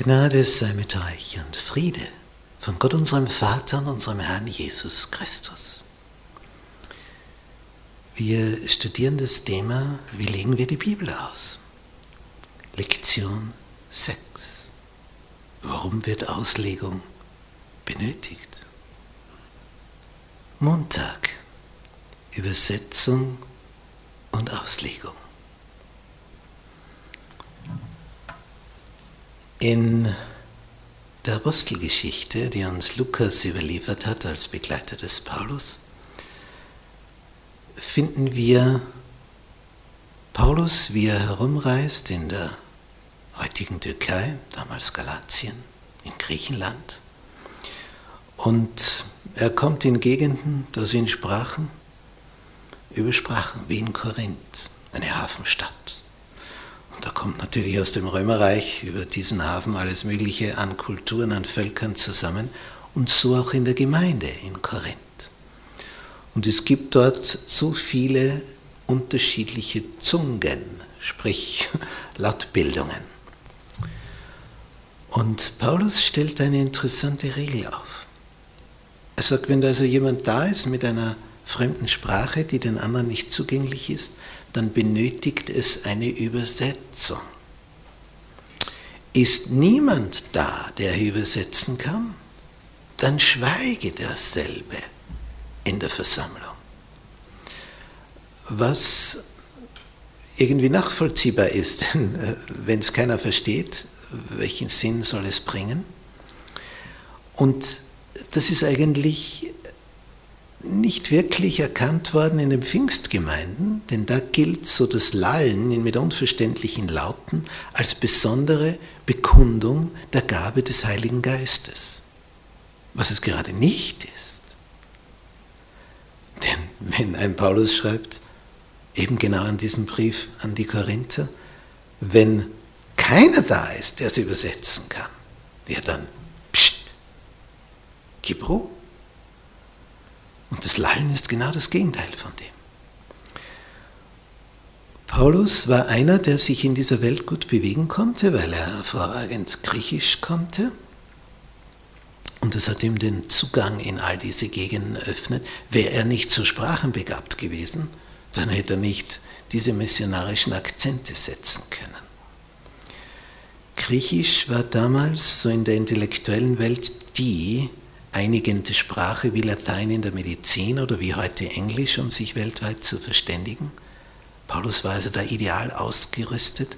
Gnade sei mit euch und Friede von Gott unserem Vater und unserem Herrn Jesus Christus. Wir studieren das Thema, wie legen wir die Bibel aus? Lektion 6. Warum wird Auslegung benötigt? Montag. Übersetzung und Auslegung. In der Apostelgeschichte, die uns Lukas überliefert hat als Begleiter des Paulus, finden wir Paulus, wie er herumreist in der heutigen Türkei, damals Galatien, in Griechenland. Und er kommt in Gegenden, da sind Sprachen über Sprachen, wie in Korinth, eine Hafenstadt. Kommt natürlich aus dem Römerreich über diesen Hafen alles Mögliche an Kulturen, an Völkern zusammen und so auch in der Gemeinde in Korinth. Und es gibt dort so viele unterschiedliche Zungen, sprich Lautbildungen. Und Paulus stellt eine interessante Regel auf. Er sagt, wenn da also jemand da ist mit einer fremden Sprache, die den anderen nicht zugänglich ist, dann benötigt es eine Übersetzung. Ist niemand da, der übersetzen kann, dann schweige derselbe in der Versammlung. Was irgendwie nachvollziehbar ist, denn äh, wenn es keiner versteht, welchen Sinn soll es bringen? Und das ist eigentlich nicht wirklich erkannt worden in den Pfingstgemeinden, denn da gilt so das Lallen mit unverständlichen Lauten als besondere Bekundung der Gabe des Heiligen Geistes, was es gerade nicht ist. Denn wenn ein Paulus schreibt, eben genau an diesem Brief an die Korinther, wenn keiner da ist, der es übersetzen kann, ja dann, pst, gib. Das Lallen ist genau das Gegenteil von dem. Paulus war einer, der sich in dieser Welt gut bewegen konnte, weil er hervorragend Griechisch konnte. Und das hat ihm den Zugang in all diese Gegenden eröffnet. Wäre er nicht so sprachenbegabt gewesen, dann hätte er nicht diese missionarischen Akzente setzen können. Griechisch war damals so in der intellektuellen Welt die einigende Sprache wie Latein in der Medizin oder wie heute Englisch, um sich weltweit zu verständigen. Paulus war also da ideal ausgerüstet,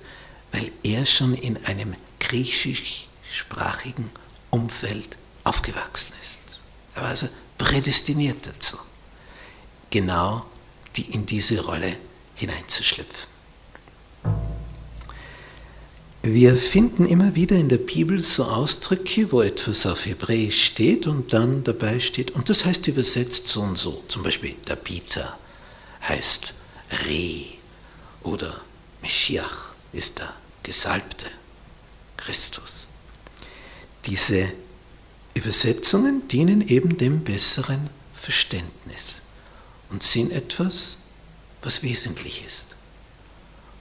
weil er schon in einem griechischsprachigen Umfeld aufgewachsen ist. Er war also prädestiniert dazu, genau die in diese Rolle hineinzuschlüpfen. Wir finden immer wieder in der Bibel so Ausdrücke, wo etwas auf Hebräisch steht und dann dabei steht, und das heißt übersetzt so und so. Zum Beispiel der Peter heißt Re oder Meschiach ist der Gesalbte, Christus. Diese Übersetzungen dienen eben dem besseren Verständnis und sind etwas, was wesentlich ist.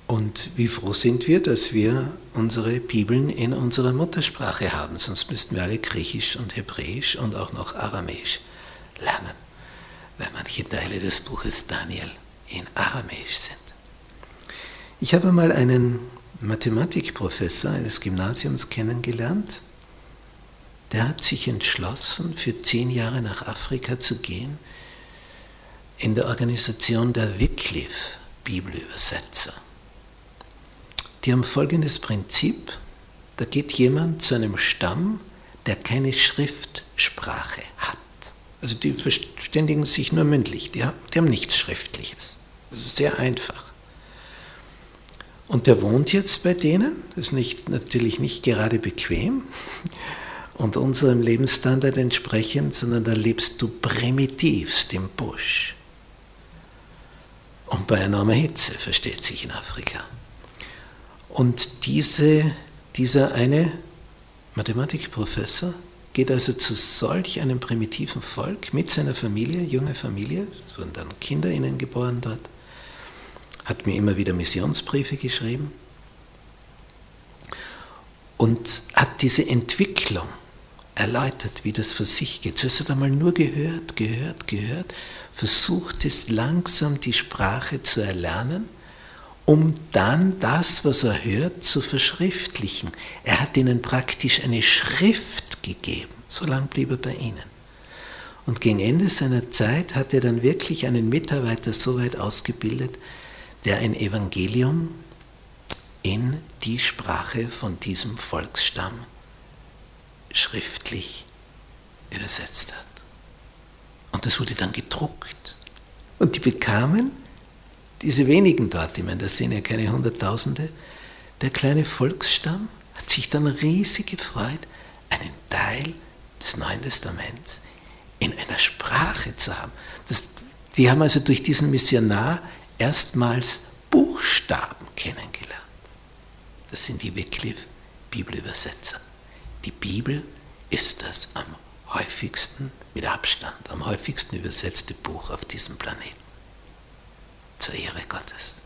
Und wie froh sind wir, dass wir unsere Bibeln in unserer Muttersprache haben, sonst müssten wir alle Griechisch und Hebräisch und auch noch Aramäisch lernen, weil manche Teile des Buches Daniel in Aramäisch sind. Ich habe mal einen Mathematikprofessor eines Gymnasiums kennengelernt, der hat sich entschlossen, für zehn Jahre nach Afrika zu gehen, in der Organisation der Wycliffe Bibelübersetzer. Die haben folgendes Prinzip. Da geht jemand zu einem Stamm, der keine Schriftsprache hat. Also die verständigen sich nur mündlich, die haben, die haben nichts Schriftliches. Das ist sehr einfach. Und der wohnt jetzt bei denen, das ist nicht, natürlich nicht gerade bequem und unserem Lebensstandard entsprechend, sondern da lebst du primitivst im Busch. Und bei enormer Hitze, versteht sich in Afrika. Und diese, dieser eine Mathematikprofessor geht also zu solch einem primitiven Volk mit seiner Familie, junge Familie, es wurden dann Kinder ihnen geboren dort, hat mir immer wieder Missionsbriefe geschrieben. und hat diese Entwicklung erläutert, wie das für sich geht. Zuerst hat er mal nur gehört, gehört, gehört, versucht es langsam die Sprache zu erlernen, um dann das, was er hört, zu verschriftlichen. Er hat ihnen praktisch eine Schrift gegeben. So lange blieb er bei ihnen. Und gegen Ende seiner Zeit hat er dann wirklich einen Mitarbeiter so weit ausgebildet, der ein Evangelium in die Sprache von diesem Volksstamm schriftlich übersetzt hat. Und das wurde dann gedruckt. Und die bekamen, diese wenigen dort, ich meine, das sind ja keine Hunderttausende, der kleine Volksstamm hat sich dann riesig gefreut, einen Teil des Neuen Testaments in einer Sprache zu haben. Das, die haben also durch diesen Missionar erstmals Buchstaben kennengelernt. Das sind die Wycliffe Bibelübersetzer. Die Bibel ist das am häufigsten, mit Abstand, am häufigsten übersetzte Buch auf diesem Planeten zur Ehre Gottes.